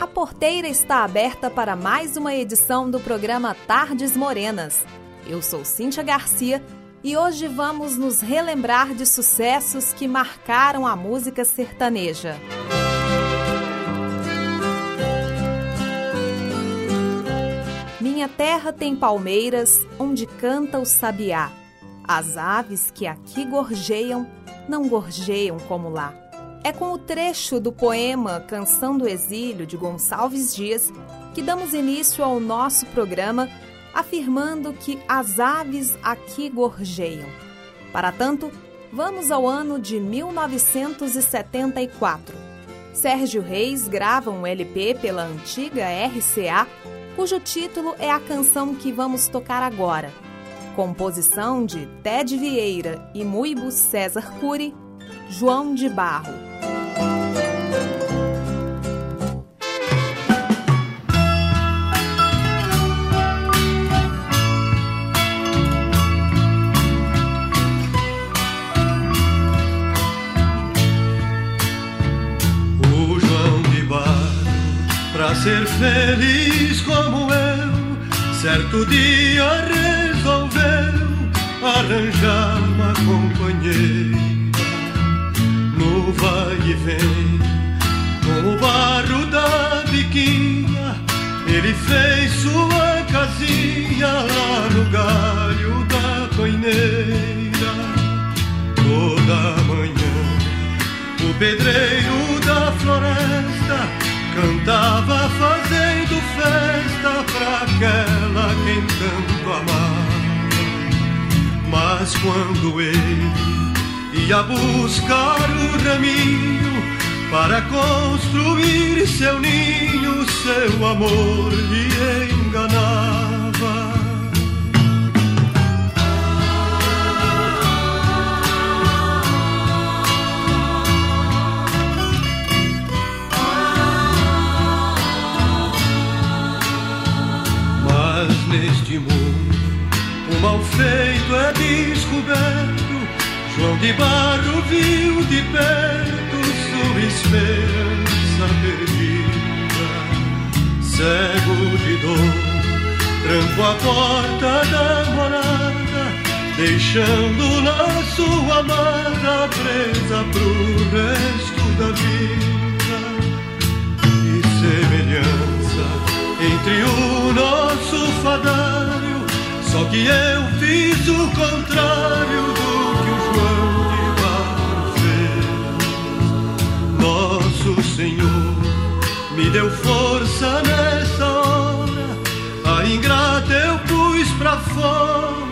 A porteira está aberta para mais uma edição do programa Tardes Morenas. Eu sou Cíntia Garcia e hoje vamos nos relembrar de sucessos que marcaram a música sertaneja. Minha terra tem palmeiras onde canta o sabiá. As aves que aqui gorjeiam não gorjeiam como lá. É com o trecho do poema Canção do Exílio de Gonçalves Dias que damos início ao nosso programa afirmando que as aves aqui gorjeiam. Para tanto, vamos ao ano de 1974. Sérgio Reis grava um LP pela antiga RCA, cujo título é a canção que vamos tocar agora. Composição de Ted Vieira e Muibo César Cury, João de Barro. ser feliz como eu, certo dia arranjar uma companheira. No vai e vem, com o barro da biquinha, ele fez sua casinha lá no galho da coineira. Toda manhã, o pedreiro da floresta Cantava fazendo festa pra aquela quem tanto amava. Mas quando ele ia buscar o raminho para construir seu ninho, seu amor lhe enganava. Porta da morada, deixando na sua amada presa pro resto da vida. E semelhança entre o nosso fadário. Só que eu fiz o contrário do que o João de Barro fez. Nosso Senhor me deu força nessa hora, a pus pra fora.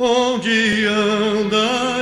Onde anda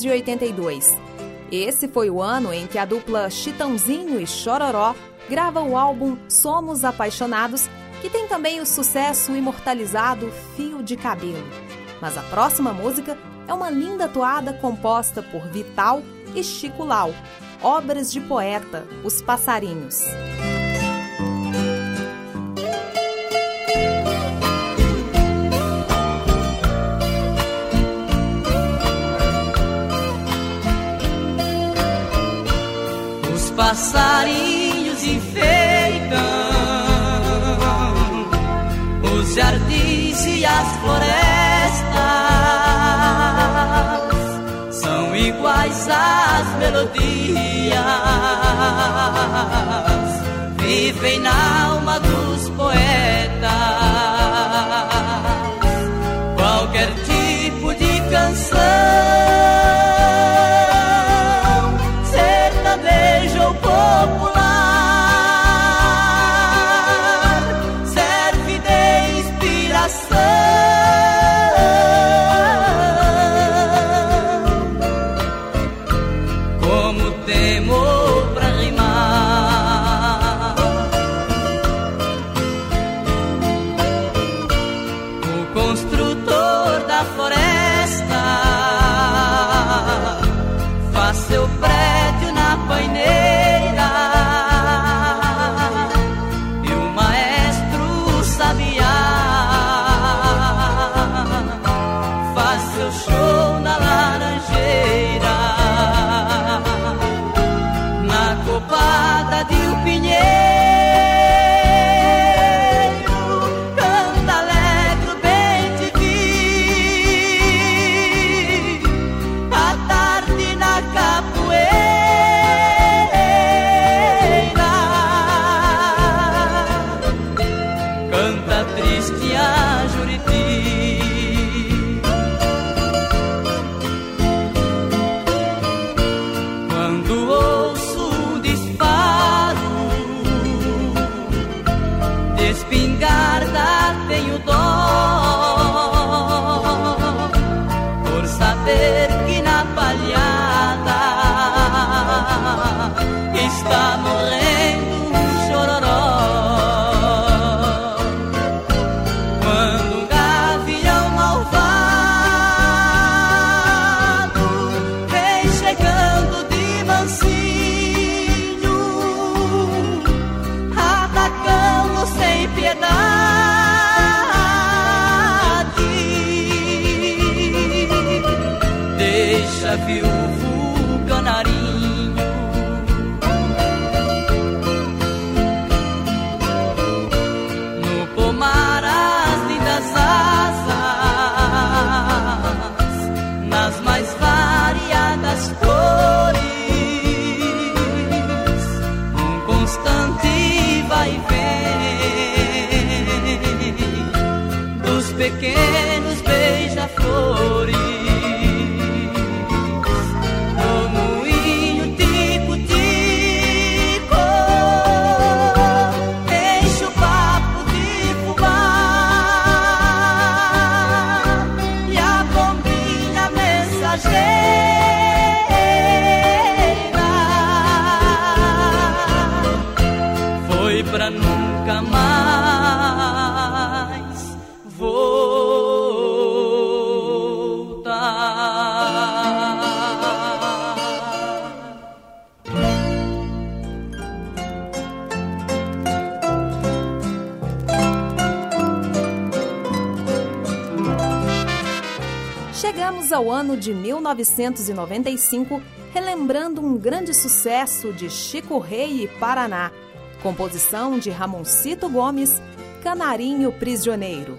1982. Esse foi o ano em que a dupla Chitãozinho e Chororó grava o álbum Somos Apaixonados, que tem também o sucesso imortalizado Fio de Cabelo. Mas a próxima música é uma linda toada composta por Vital e Chico Lau, obras de poeta, Os Passarinhos. Passarinhos enfeitam os jardins e as florestas são iguais às melodias vivem na alma dos poetas ao ano de 1995, relembrando um grande sucesso de Chico Rei e Paraná, composição de Ramoncito Gomes, Canarinho Prisioneiro.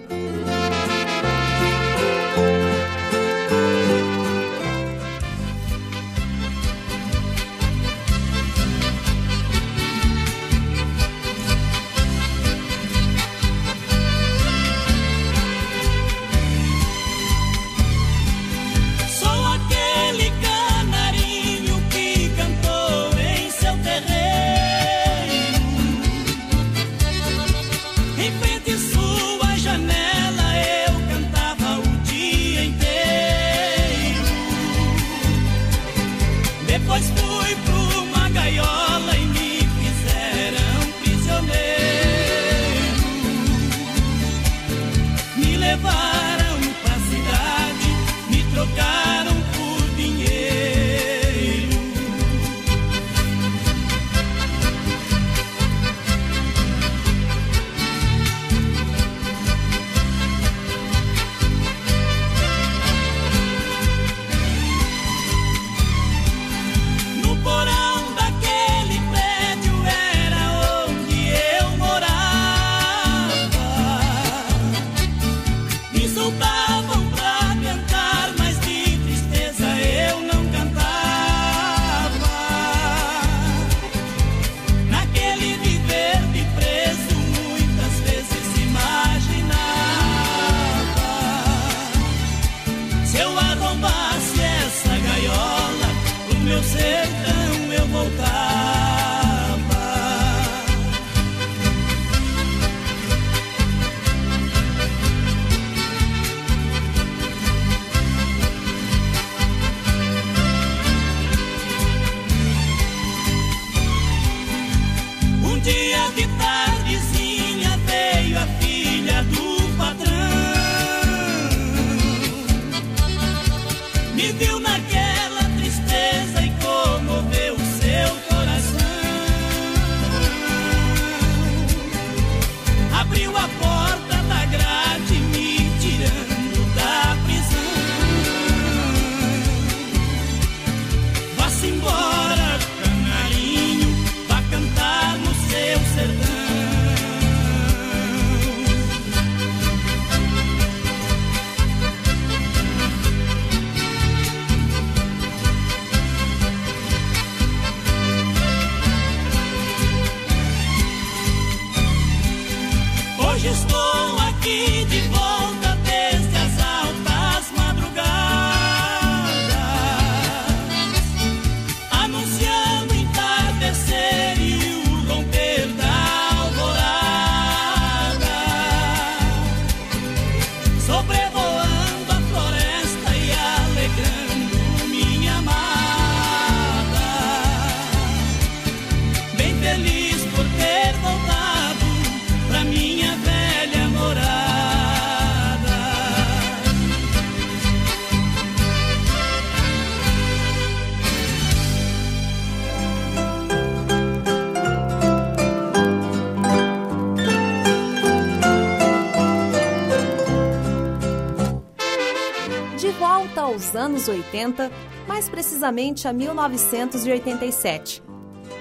Anos 80, mais precisamente a 1987.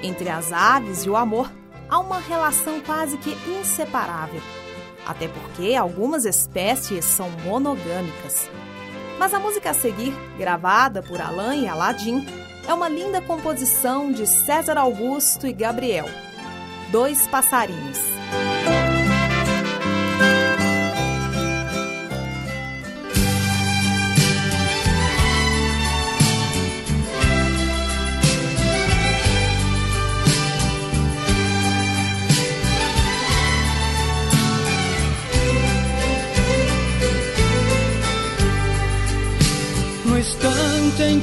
Entre as aves e o amor, há uma relação quase que inseparável. Até porque algumas espécies são monogâmicas. Mas a música a seguir, gravada por Alain e Aladim, é uma linda composição de César Augusto e Gabriel. Dois Passarinhos.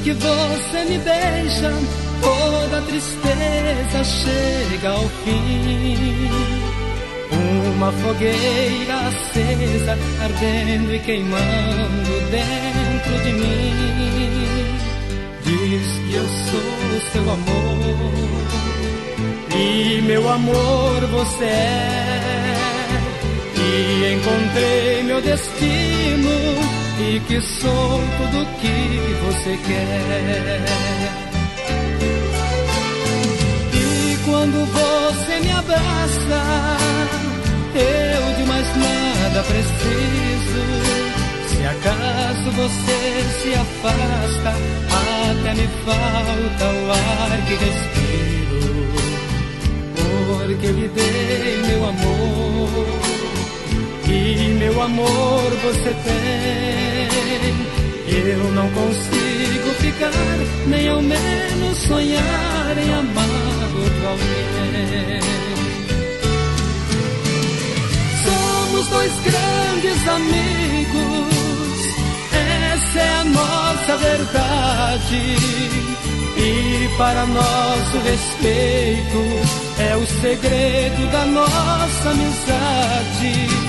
Que você me beija, toda tristeza chega ao fim. Uma fogueira acesa, ardendo e queimando dentro de mim. Diz que eu sou seu amor, e meu amor você é. Encontrei meu destino e que sou tudo que você quer. E quando você me abraça, eu de mais nada preciso. Se acaso você se afasta, até me falta o ar que respiro. Porque lhe dei amor você tem. Eu não consigo ficar, nem ao menos sonhar em amar outro alguém. Somos dois grandes amigos, essa é a nossa verdade. E para nosso respeito é o segredo da nossa amizade.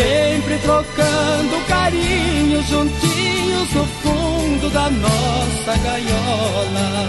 Sempre trocando carinho, juntinhos no fundo da nossa gaiola.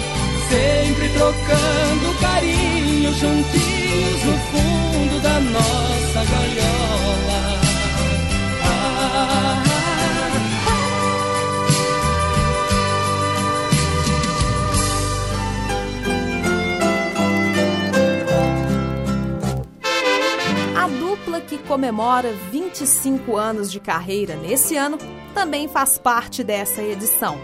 Sempre trocando carinho, juntinhos no fundo da nossa gaiola. A dupla que comemora 25 anos de carreira nesse ano também faz parte dessa edição.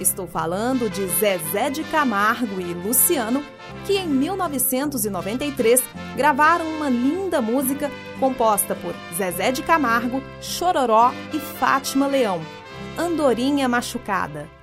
Estou falando de Zezé de Camargo e Luciano, que em 1993 gravaram uma linda música composta por Zezé de Camargo, Chororó e Fátima Leão, Andorinha Machucada.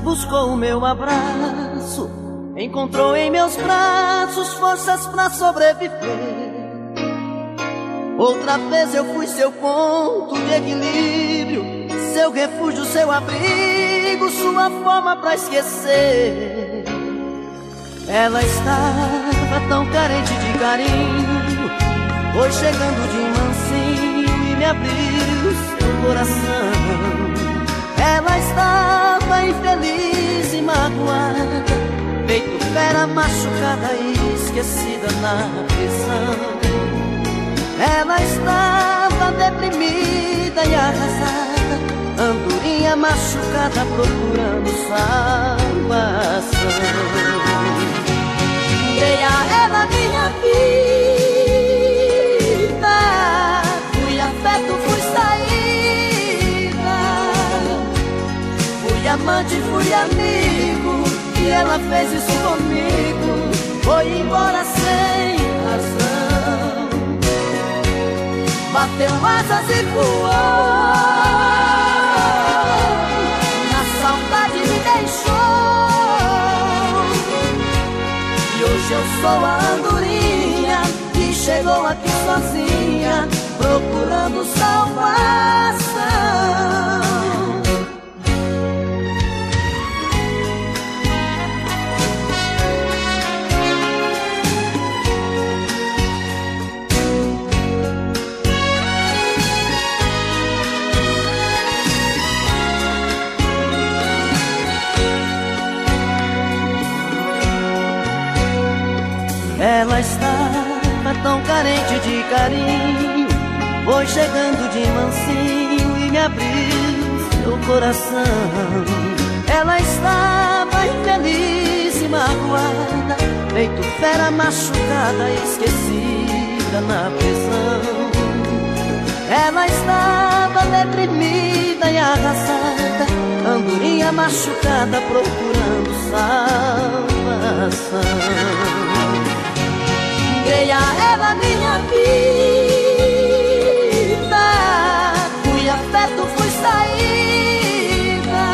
Buscou o meu abraço, encontrou em meus braços forças pra sobreviver. Outra vez eu fui seu ponto de equilíbrio, seu refúgio, seu abrigo, sua forma pra esquecer. Ela estava tão carente de carinho, foi chegando de mansinho e me abriu seu coração. Ela estava infeliz e magoada, feito fera machucada e esquecida na prisão. Ela estava deprimida e arrasada, andorinha machucada procurando salvação. Dei a ela minha vida, amante, fui amigo, e ela fez isso comigo, foi embora sem razão bateu asas e voou. Na saudade me deixou. E hoje eu sou a andorinha que chegou aqui sozinha, procurando salvação. Carente de carinho Foi chegando de mansinho e me abriu seu coração. Ela estava infeliz e magoada Feito fera machucada, esquecida na prisão. Ela estava deprimida e arrasada Andorinha machucada procurando salvação Dei a ela minha vida Fui afeto, fui saída.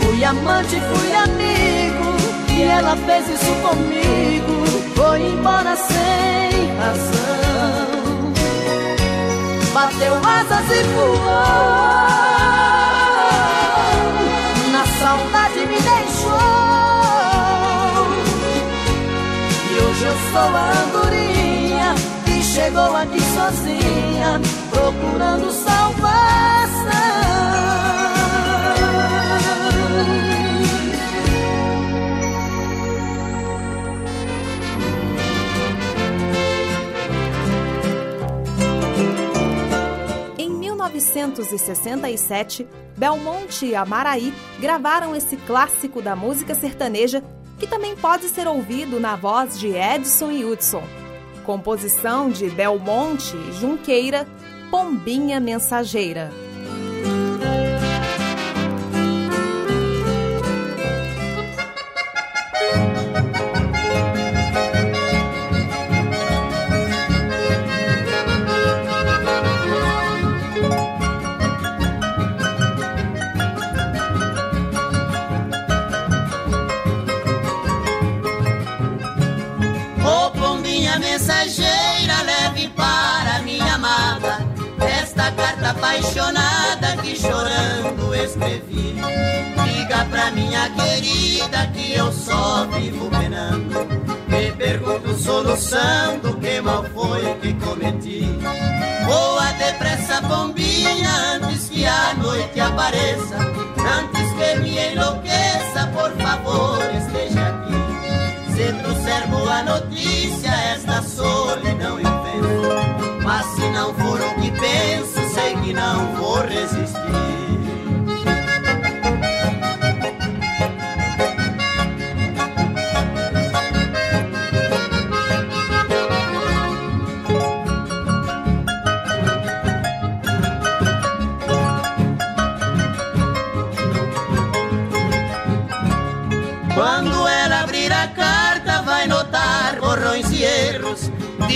Fui amante, fui amigo E ela fez isso comigo. Foi embora sem razão. Bateu asas e voou sou a andorinha que chegou aqui sozinha, procurando salvação. Em 1967, Belmonte e Amaraí gravaram esse clássico da música sertaneja que também pode ser ouvido na voz de Edson e Hudson. Composição de Belmonte Junqueira, Pombinha Mensageira. mensageira querida que eu só vivo penando. Me pergunto solução do que mal foi que cometi. Voa depressa, bombinha, antes que a noite apareça.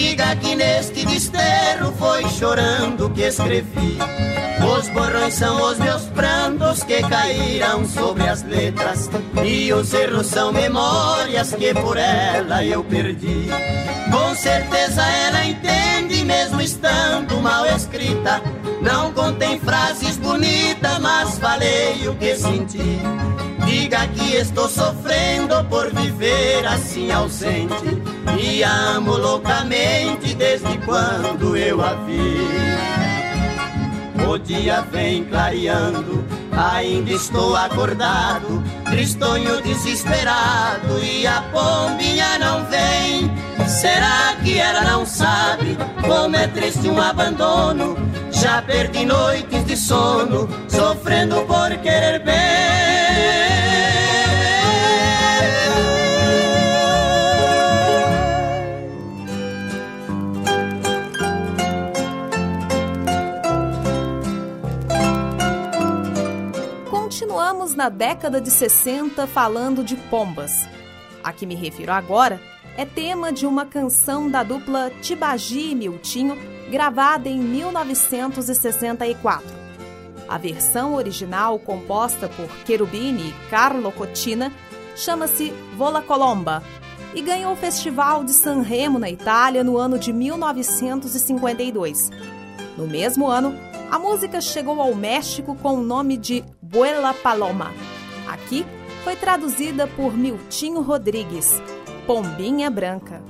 Diga que neste desterro foi chorando que escrevi. Os borrões são os meus prantos que caíram sobre as letras. E os erros são memórias que por ela eu perdi. Com certeza ela entende mesmo estando mal escrita, não contém frases bonitas, mas falei o que senti. Diga que estou sofrendo por viver assim ausente e amo loucamente desde quando eu a vi. O dia vem clareando, ainda estou acordado, tristonho desesperado e a pombinha não vem. Será que ela não sabe como é triste um abandono? Já perdi noites de sono, sofrendo por querer bem. Na década de 60 falando de pombas. A que me refiro agora é tema de uma canção da dupla Tibagi e Miltinho, gravada em 1964. A versão original, composta por Cherubini e Carlo Cotina, chama-se Vola Colomba e ganhou o Festival de San Remo, na Itália, no ano de 1952. No mesmo ano, a música chegou ao México com o nome de Buela Paloma. Aqui foi traduzida por Miltinho Rodrigues, Pombinha Branca.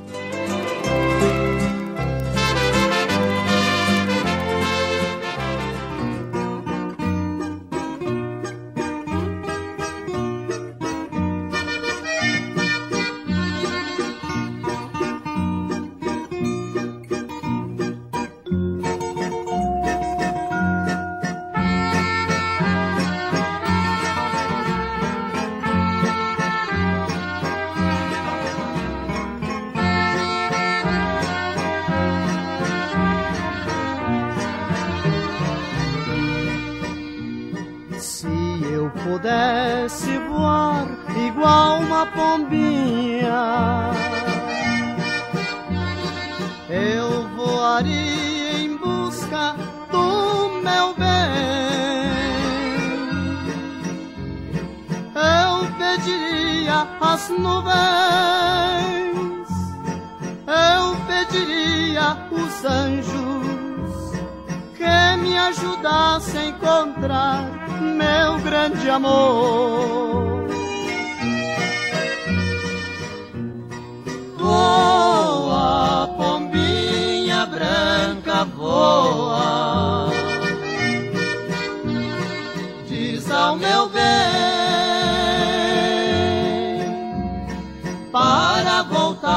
Para voltar.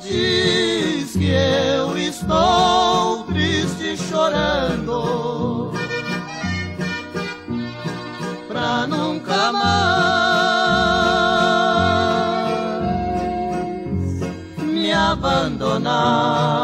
Diz que eu estou triste chorando pra nunca mais me abandonar.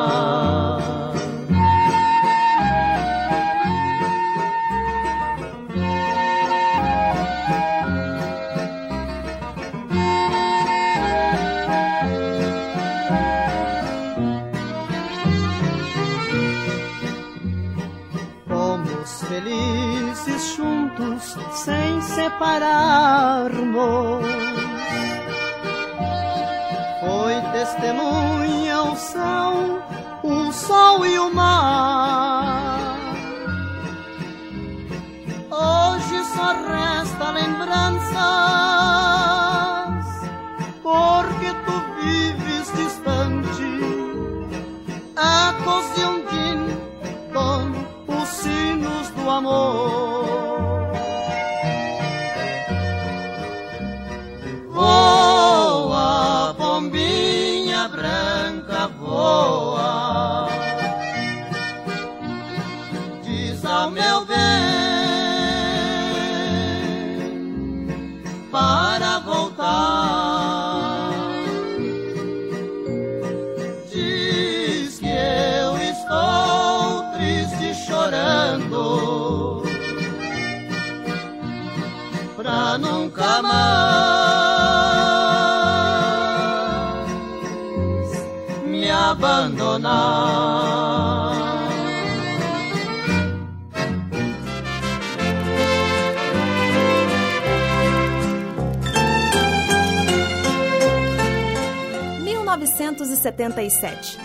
1977.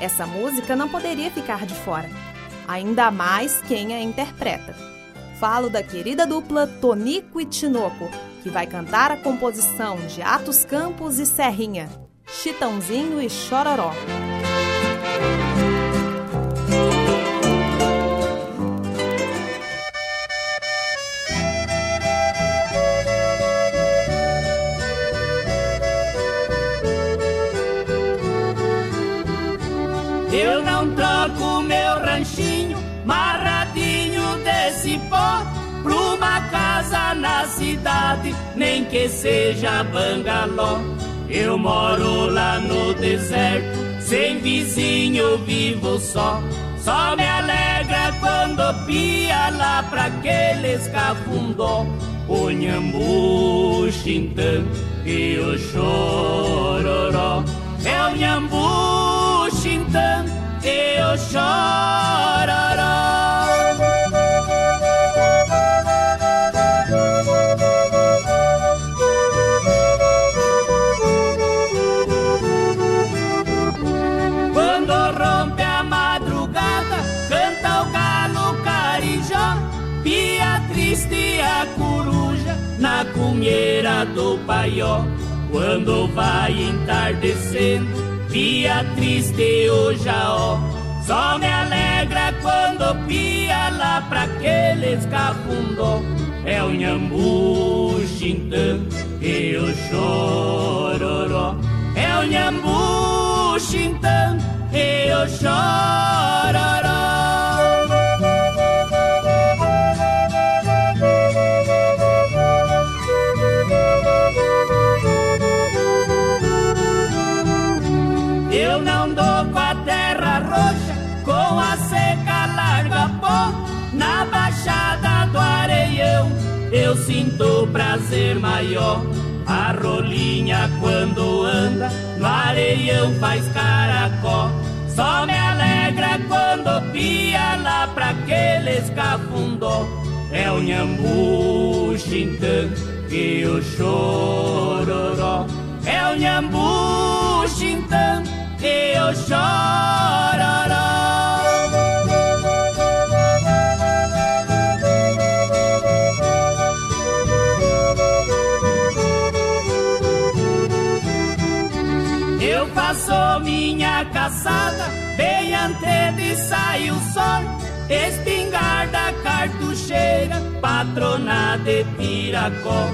Essa música não poderia ficar de fora, ainda mais quem a interpreta. Falo da querida dupla Tonico e Tinoco, que vai cantar a composição de Atos Campos e Serrinha, Chitãozinho e Chororó. Cidade, nem que seja bangalô. Eu moro lá no deserto, sem vizinho, vivo só. Só me alegra quando pia lá pra aqueles. O nhambu, xintã e o chororó. É o nhambu, xintã e o chororó. Coruja na cunheira do paió. Quando vai entardecendo, pia triste o jaó. Só me alegra quando pia lá pra aqueles cafundó. É o nhambu, xintã e o chororó. É o nhambu, xintã e o chororó. Eu sinto prazer maior. A rolinha quando anda, no areião faz caracó. Só me alegra quando pia lá pra aqueles cafundó. É o nhambu, xintã e o chororó. É o nhambu, xintã e o chororó. De sair o sol. Espingarda, cartucheira, patrona de piracó.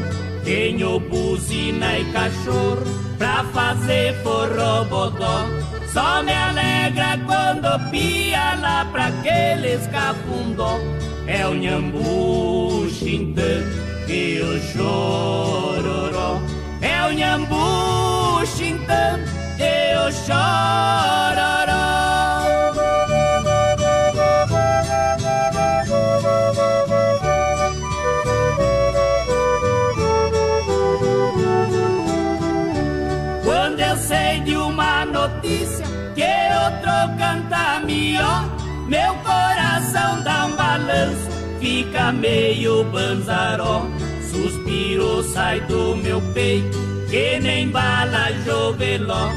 Tenho buzina e cachorro pra fazer forrobodó. Só me alegra quando pia lá pra aqueles cafundó. É o nhambu, xintã e o chororó. É o nhambu, xintã e o chororó. Outro canta melhor, meu coração dá um balanço, fica meio banzaró. Suspiro sai do meu peito, que nem bala joveló.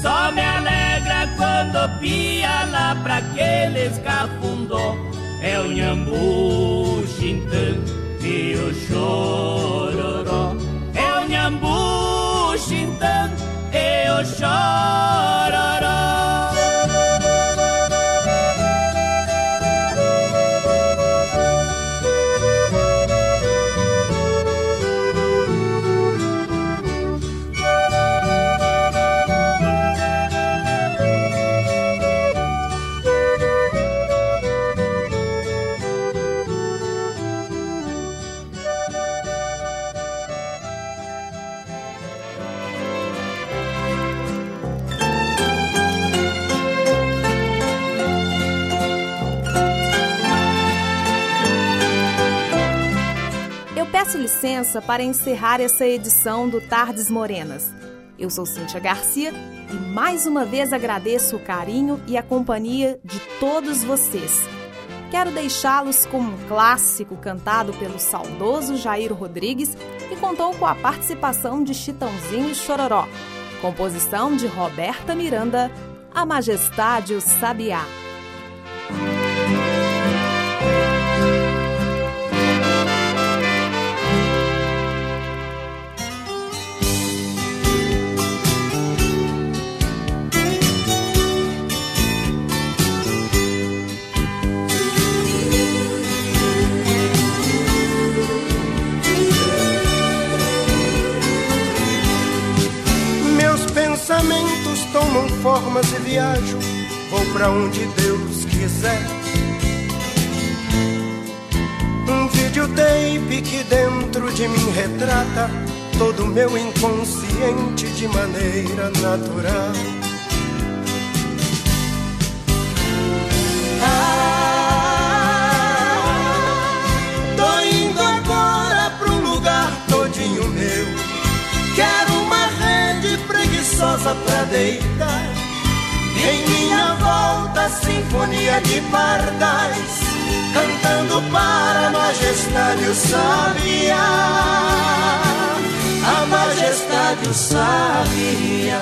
Só me alegra quando pia lá pra aqueles cafundó. É o nhambu, xintã e o chororó. É o nhambu, xintã e o chororó. Licença para encerrar essa edição do Tardes Morenas. Eu sou Cíntia Garcia e mais uma vez agradeço o carinho e a companhia de todos vocês. Quero deixá-los com um clássico cantado pelo saudoso Jair Rodrigues e contou com a participação de Chitãozinho e Chororó. Composição de Roberta Miranda, A Majestade o Sabiá. Para onde Deus quiser. Um videotape que dentro de mim retrata todo o meu inconsciente de maneira natural. Ah, tô indo agora pra um lugar todinho meu. Quero uma rede preguiçosa pra deitar. Em minha volta, sinfonia de pardais, cantando para a majestade o sabiá. A majestade o sabiá.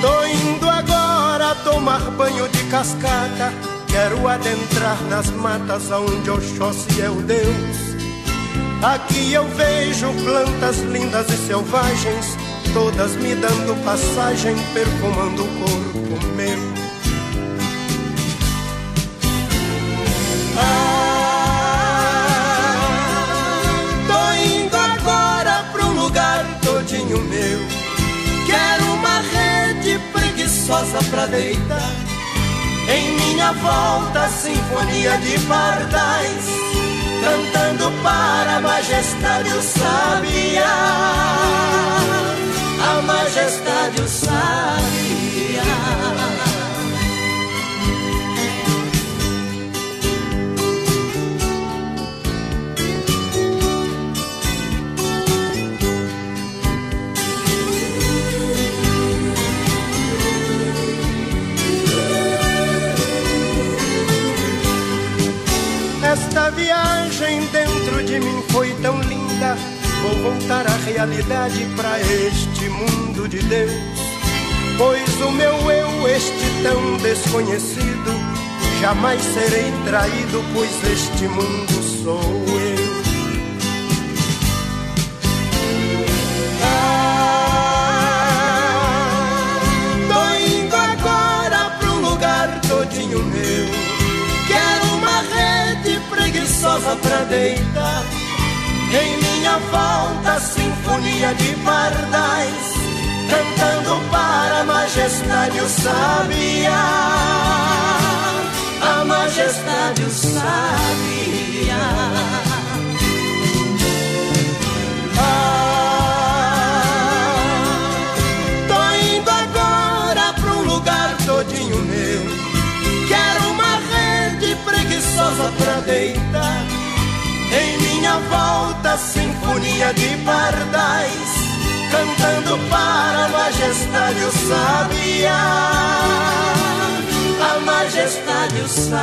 Tô indo agora tomar banho de cascata. Quero adentrar nas matas onde Oxóssi é o Deus. Aqui eu vejo plantas lindas e selvagens, todas me dando passagem, perfumando o corpo meu. Ah, tô indo agora pra um lugar todinho meu. Quero uma rede preguiçosa pra deitar. Em minha volta, sinfonia de pardais cantando para a majestade o sabiá, voltar à realidade para este mundo de Deus. Pois o meu eu, este tão desconhecido, jamais serei traído, pois este mundo sou eu. Ah, tô indo agora um lugar todinho meu. Quero uma rede preguiçosa pra deitar. Em minha volta, sinfonia de pardais, cantando para a majestade o sabiá. A majestade o sabiá. Ah, pra deitar. Em minha volta, de pardais, cantando para a majestade o sabiá. A majestade o sabiá.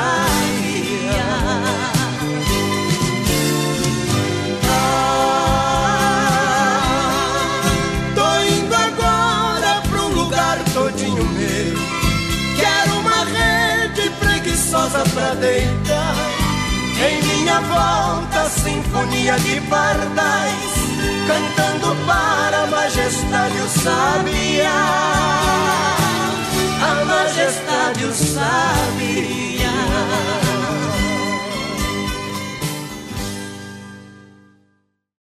Ah, tô indo agora pra um lugar todinho meu. Quero uma rede preguiçosa pra deitar. Minha volta, sinfonia de pardais, cantando para a majestade o sabiá. A majestade o sabiá.